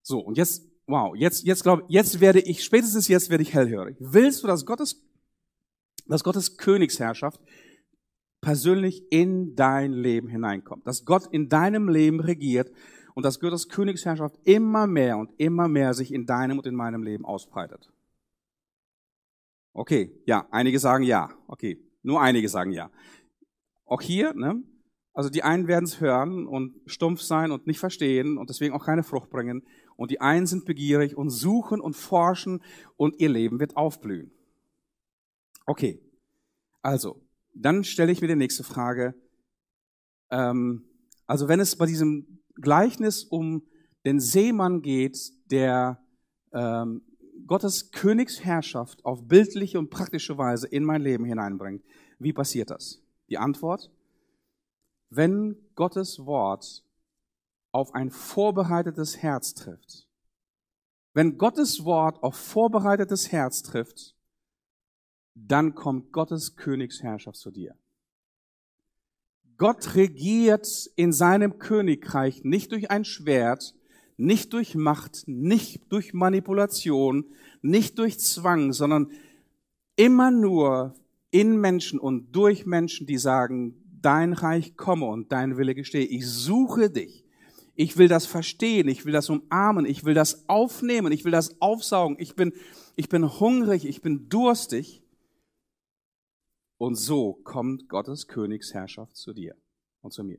So, und jetzt, wow, jetzt, jetzt glaube jetzt werde ich, spätestens jetzt werde ich hellhörig. Willst du, dass Gottes, dass Gottes Königsherrschaft persönlich in dein Leben hineinkommt? Dass Gott in deinem Leben regiert und dass Gottes Königsherrschaft immer mehr und immer mehr sich in deinem und in meinem Leben ausbreitet? Okay, ja, einige sagen ja. Okay, nur einige sagen ja. Auch hier, ne? Also die einen werden es hören und stumpf sein und nicht verstehen und deswegen auch keine Frucht bringen. Und die einen sind begierig und suchen und forschen und ihr Leben wird aufblühen. Okay, also, dann stelle ich mir die nächste Frage. Ähm, Also wenn es bei diesem Gleichnis um den Seemann geht, der ähm, Gottes Königsherrschaft auf bildliche und praktische Weise in mein Leben hineinbringt, wie passiert das? Die Antwort, wenn Gottes Wort auf ein vorbereitetes Herz trifft, wenn Gottes Wort auf vorbereitetes Herz trifft, dann kommt Gottes Königsherrschaft zu dir. Gott regiert in seinem Königreich nicht durch ein Schwert, nicht durch Macht, nicht durch Manipulation, nicht durch Zwang, sondern immer nur in Menschen und durch Menschen, die sagen, dein Reich komme und dein Wille gestehe. Ich suche dich. Ich will das verstehen. Ich will das umarmen. Ich will das aufnehmen. Ich will das aufsaugen. Ich bin, ich bin hungrig. Ich bin durstig. Und so kommt Gottes Königsherrschaft zu dir und zu mir.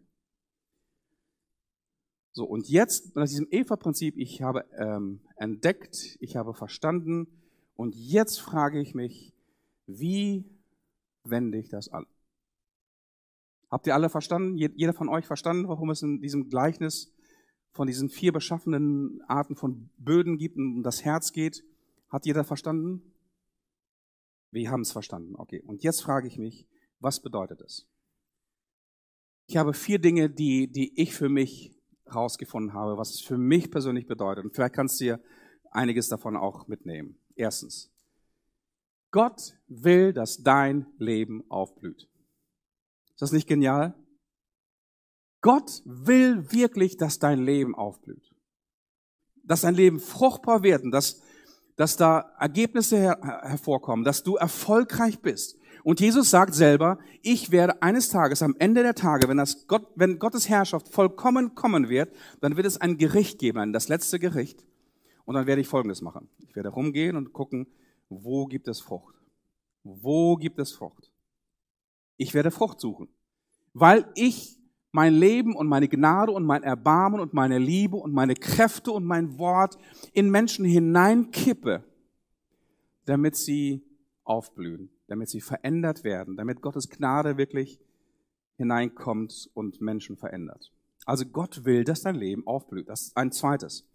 So, und jetzt, nach diesem Eva-Prinzip, ich habe ähm, entdeckt, ich habe verstanden, und jetzt frage ich mich, wie wende ich das an? Habt ihr alle verstanden? Jeder von euch verstanden, warum es in diesem Gleichnis von diesen vier beschaffenen Arten von Böden gibt und um das Herz geht? Hat jeder verstanden? Wir haben es verstanden. Okay. Und jetzt frage ich mich, was bedeutet es? Ich habe vier Dinge, die, die ich für mich rausgefunden habe, was es für mich persönlich bedeutet. Und vielleicht kannst du dir einiges davon auch mitnehmen. Erstens, Gott will, dass dein Leben aufblüht. Ist das nicht genial? Gott will wirklich, dass dein Leben aufblüht. Dass dein Leben fruchtbar wird dass, dass da Ergebnisse her hervorkommen, dass du erfolgreich bist. Und Jesus sagt selber, ich werde eines Tages, am Ende der Tage, wenn, das Gott, wenn Gottes Herrschaft vollkommen kommen wird, dann wird es ein Gericht geben, das letzte Gericht. Und dann werde ich Folgendes machen. Ich werde rumgehen und gucken, wo gibt es Frucht? Wo gibt es Frucht? Ich werde Frucht suchen, weil ich mein Leben und meine Gnade und mein Erbarmen und meine Liebe und meine Kräfte und mein Wort in Menschen hineinkippe, damit sie aufblühen damit sie verändert werden, damit Gottes Gnade wirklich hineinkommt und Menschen verändert. Also Gott will, dass dein Leben aufblüht. Das ist ein zweites.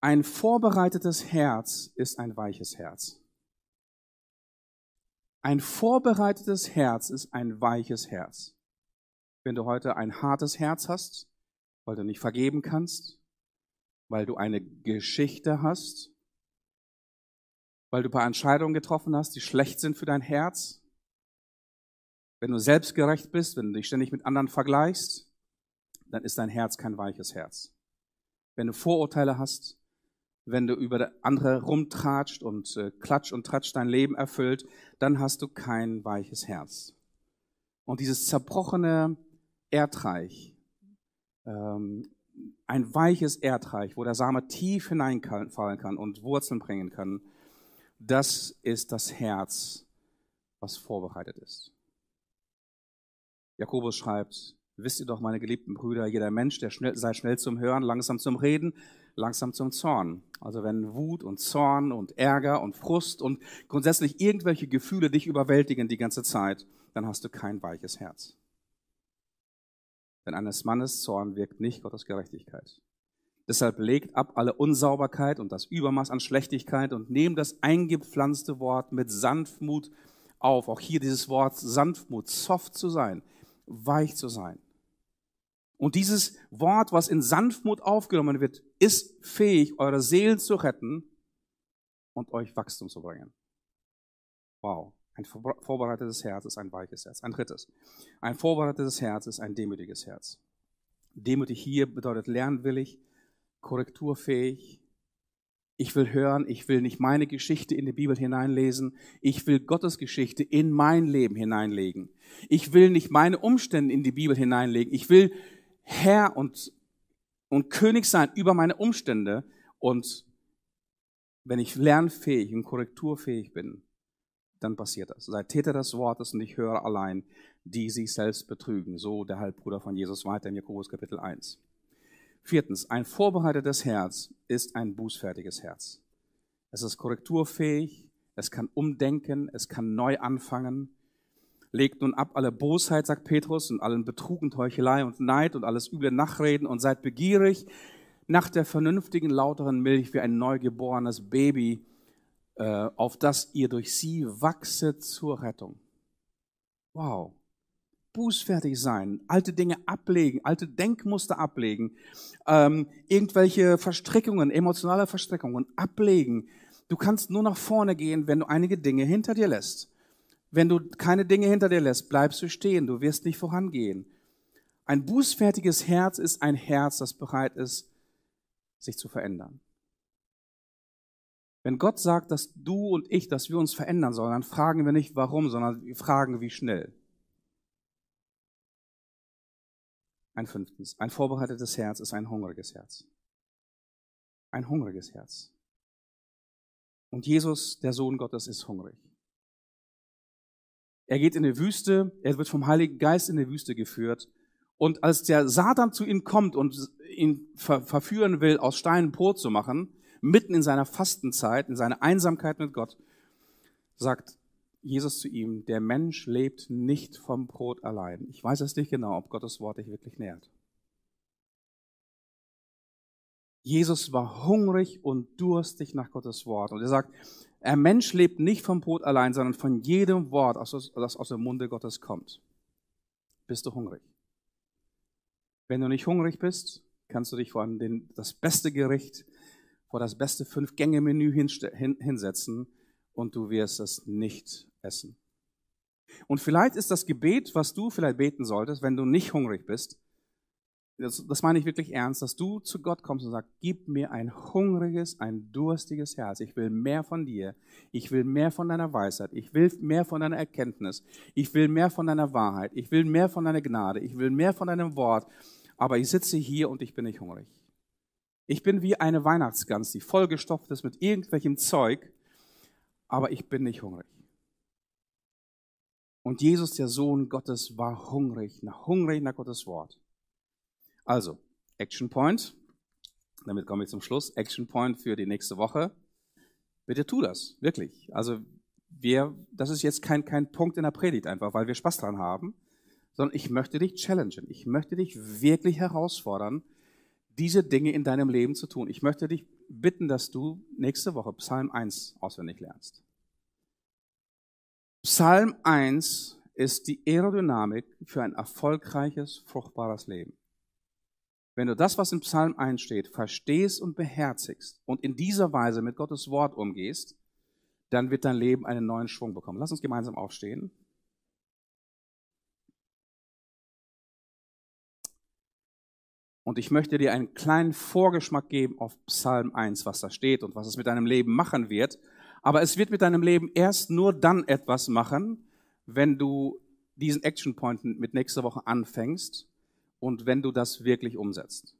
Ein vorbereitetes Herz ist ein weiches Herz. Ein vorbereitetes Herz ist ein weiches Herz. Wenn du heute ein hartes Herz hast, weil du nicht vergeben kannst, weil du eine Geschichte hast, weil du ein paar Entscheidungen getroffen hast, die schlecht sind für dein Herz, wenn du selbstgerecht bist, wenn du dich ständig mit anderen vergleichst, dann ist dein Herz kein weiches Herz. Wenn du Vorurteile hast, wenn du über andere rumtratscht und äh, klatsch und tratsch dein Leben erfüllt, dann hast du kein weiches Herz. Und dieses zerbrochene Erdreich, ähm, ein weiches Erdreich, wo der Same tief hineinfallen kann und Wurzeln bringen kann, das ist das Herz, was vorbereitet ist. Jakobus schreibt, wisst ihr doch, meine geliebten Brüder, jeder Mensch, der schnell, sei schnell zum Hören, langsam zum Reden, langsam zum Zorn. Also wenn Wut und Zorn und Ärger und Frust und grundsätzlich irgendwelche Gefühle dich überwältigen die ganze Zeit, dann hast du kein weiches Herz. Denn eines Mannes Zorn wirkt nicht Gottes Gerechtigkeit. Deshalb legt ab alle Unsauberkeit und das Übermaß an Schlechtigkeit und nehmt das eingepflanzte Wort mit Sanftmut auf. Auch hier dieses Wort Sanftmut, soft zu sein, weich zu sein. Und dieses Wort, was in Sanftmut aufgenommen wird, ist fähig, eure Seelen zu retten und euch Wachstum zu bringen. Wow. Ein vorbereitetes Herz ist ein weiches Herz. Ein drittes. Ein vorbereitetes Herz ist ein demütiges Herz. Demütig hier bedeutet lernwillig, korrekturfähig. Ich will hören, ich will nicht meine Geschichte in die Bibel hineinlesen, ich will Gottes Geschichte in mein Leben hineinlegen. Ich will nicht meine Umstände in die Bibel hineinlegen, ich will Herr und, und König sein über meine Umstände und wenn ich lernfähig und korrekturfähig bin, dann passiert das. Seid Täter des Wortes und ich höre allein, die sich selbst betrügen. So der Halbbruder von Jesus weiter in Jakobus Kapitel 1. Viertens, ein vorbereitetes Herz ist ein bußfertiges Herz. Es ist korrekturfähig, es kann umdenken, es kann neu anfangen. Legt nun ab alle Bosheit, sagt Petrus, und allen Betrug und Heuchelei und Neid und alles üble Nachreden und seid begierig nach der vernünftigen, lauteren Milch wie ein neugeborenes Baby, äh, auf das ihr durch sie wachset zur Rettung. Wow. Bußfertig sein, alte Dinge ablegen, alte Denkmuster ablegen, ähm, irgendwelche Verstrickungen, emotionale Verstrickungen ablegen. Du kannst nur nach vorne gehen, wenn du einige Dinge hinter dir lässt. Wenn du keine Dinge hinter dir lässt, bleibst du stehen, du wirst nicht vorangehen. Ein bußfertiges Herz ist ein Herz, das bereit ist, sich zu verändern. Wenn Gott sagt, dass du und ich, dass wir uns verändern sollen, dann fragen wir nicht warum, sondern wir fragen wie schnell. Ein fünftens, ein vorbereitetes Herz ist ein hungriges Herz. Ein hungriges Herz. Und Jesus, der Sohn Gottes, ist hungrig. Er geht in die Wüste, er wird vom Heiligen Geist in die Wüste geführt. Und als der Satan zu ihm kommt und ihn ver verführen will, aus Steinen Brot zu machen, mitten in seiner Fastenzeit, in seiner Einsamkeit mit Gott, sagt Jesus zu ihm, der Mensch lebt nicht vom Brot allein. Ich weiß es nicht genau, ob Gottes Wort dich wirklich nährt. Jesus war hungrig und durstig nach Gottes Wort. Und er sagt, ein Mensch lebt nicht vom Brot allein, sondern von jedem Wort, das aus dem Munde Gottes kommt. Bist du hungrig? Wenn du nicht hungrig bist, kannst du dich vor den, das beste Gericht, vor das beste Fünf-Gänge-Menü hinsetzen und du wirst es nicht essen. Und vielleicht ist das Gebet, was du vielleicht beten solltest, wenn du nicht hungrig bist, das, das meine ich wirklich ernst, dass du zu Gott kommst und sagst, gib mir ein hungriges, ein durstiges Herz. Ich will mehr von dir. Ich will mehr von deiner Weisheit. Ich will mehr von deiner Erkenntnis. Ich will mehr von deiner Wahrheit. Ich will mehr von deiner Gnade. Ich will mehr von deinem Wort. Aber ich sitze hier und ich bin nicht hungrig. Ich bin wie eine Weihnachtsgans, die vollgestopft ist mit irgendwelchem Zeug, aber ich bin nicht hungrig. Und Jesus, der Sohn Gottes, war hungrig, nach hungrig nach Gottes Wort. Also, Action Point. Damit komme ich zum Schluss. Action Point für die nächste Woche. Bitte tu das, wirklich. Also, wir, das ist jetzt kein, kein Punkt in der Predigt einfach, weil wir Spaß dran haben, sondern ich möchte dich challengen. Ich möchte dich wirklich herausfordern, diese Dinge in deinem Leben zu tun. Ich möchte dich bitten, dass du nächste Woche Psalm 1 auswendig lernst. Psalm 1 ist die Aerodynamik für ein erfolgreiches, fruchtbares Leben. Wenn du das, was im Psalm 1 steht, verstehst und beherzigst und in dieser Weise mit Gottes Wort umgehst, dann wird dein Leben einen neuen Schwung bekommen. Lass uns gemeinsam aufstehen. Und ich möchte dir einen kleinen Vorgeschmack geben auf Psalm 1, was da steht und was es mit deinem Leben machen wird. Aber es wird mit deinem Leben erst nur dann etwas machen, wenn du diesen Action Point mit nächster Woche anfängst und wenn du das wirklich umsetzt.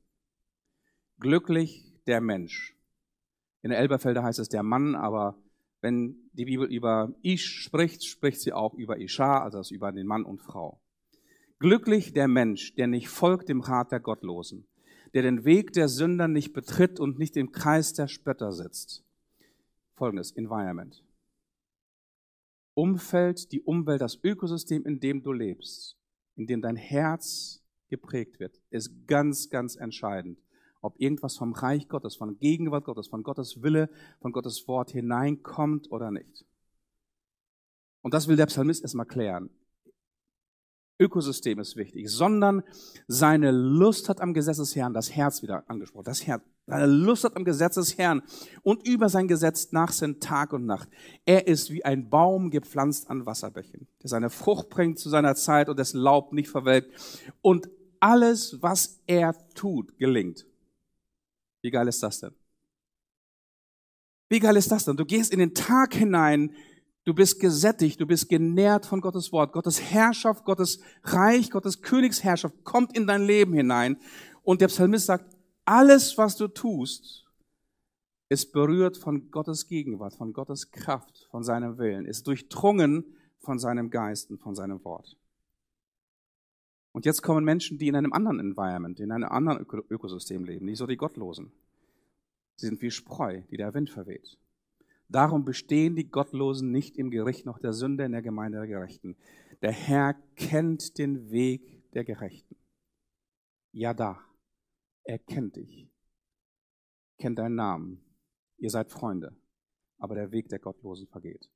Glücklich der Mensch. In der Elberfelder heißt es der Mann, aber wenn die Bibel über Ish spricht, spricht sie auch über Isha, also über den Mann und Frau. Glücklich der Mensch, der nicht folgt dem Rat der Gottlosen, der den Weg der Sünder nicht betritt und nicht im Kreis der Spötter sitzt. Folgendes Environment. Umfeld, die Umwelt, das Ökosystem, in dem du lebst, in dem dein Herz geprägt wird, ist ganz, ganz entscheidend. Ob irgendwas vom Reich Gottes, von Gegenwart Gottes, von Gottes Wille, von Gottes Wort hineinkommt oder nicht. Und das will der Psalmist erstmal klären. Ökosystem ist wichtig, sondern seine Lust hat am Gesetz des Herrn, das Herz wieder angesprochen, das Herz, seine Lust hat am Gesetz des Herrn und über sein Gesetz nachsinnt Tag und Nacht. Er ist wie ein Baum gepflanzt an Wasserbächen, der seine Frucht bringt zu seiner Zeit und dessen Laub nicht verwelkt und alles, was er tut, gelingt. Wie geil ist das denn? Wie geil ist das denn? Du gehst in den Tag hinein, du bist gesättigt, du bist genährt von Gottes Wort. Gottes Herrschaft, Gottes Reich, Gottes Königsherrschaft kommt in dein Leben hinein. Und der Psalmist sagt, alles, was du tust, ist berührt von Gottes Gegenwart, von Gottes Kraft, von seinem Willen, ist durchdrungen von seinem Geist und von seinem Wort. Und jetzt kommen Menschen, die in einem anderen Environment, in einem anderen Ökosystem leben, nicht so die Gottlosen. Sie sind wie Spreu, die der Wind verweht. Darum bestehen die Gottlosen nicht im Gericht noch der Sünde in der Gemeinde der Gerechten. Der Herr kennt den Weg der Gerechten. Ja, da. Er kennt dich. Kennt deinen Namen. Ihr seid Freunde. Aber der Weg der Gottlosen vergeht.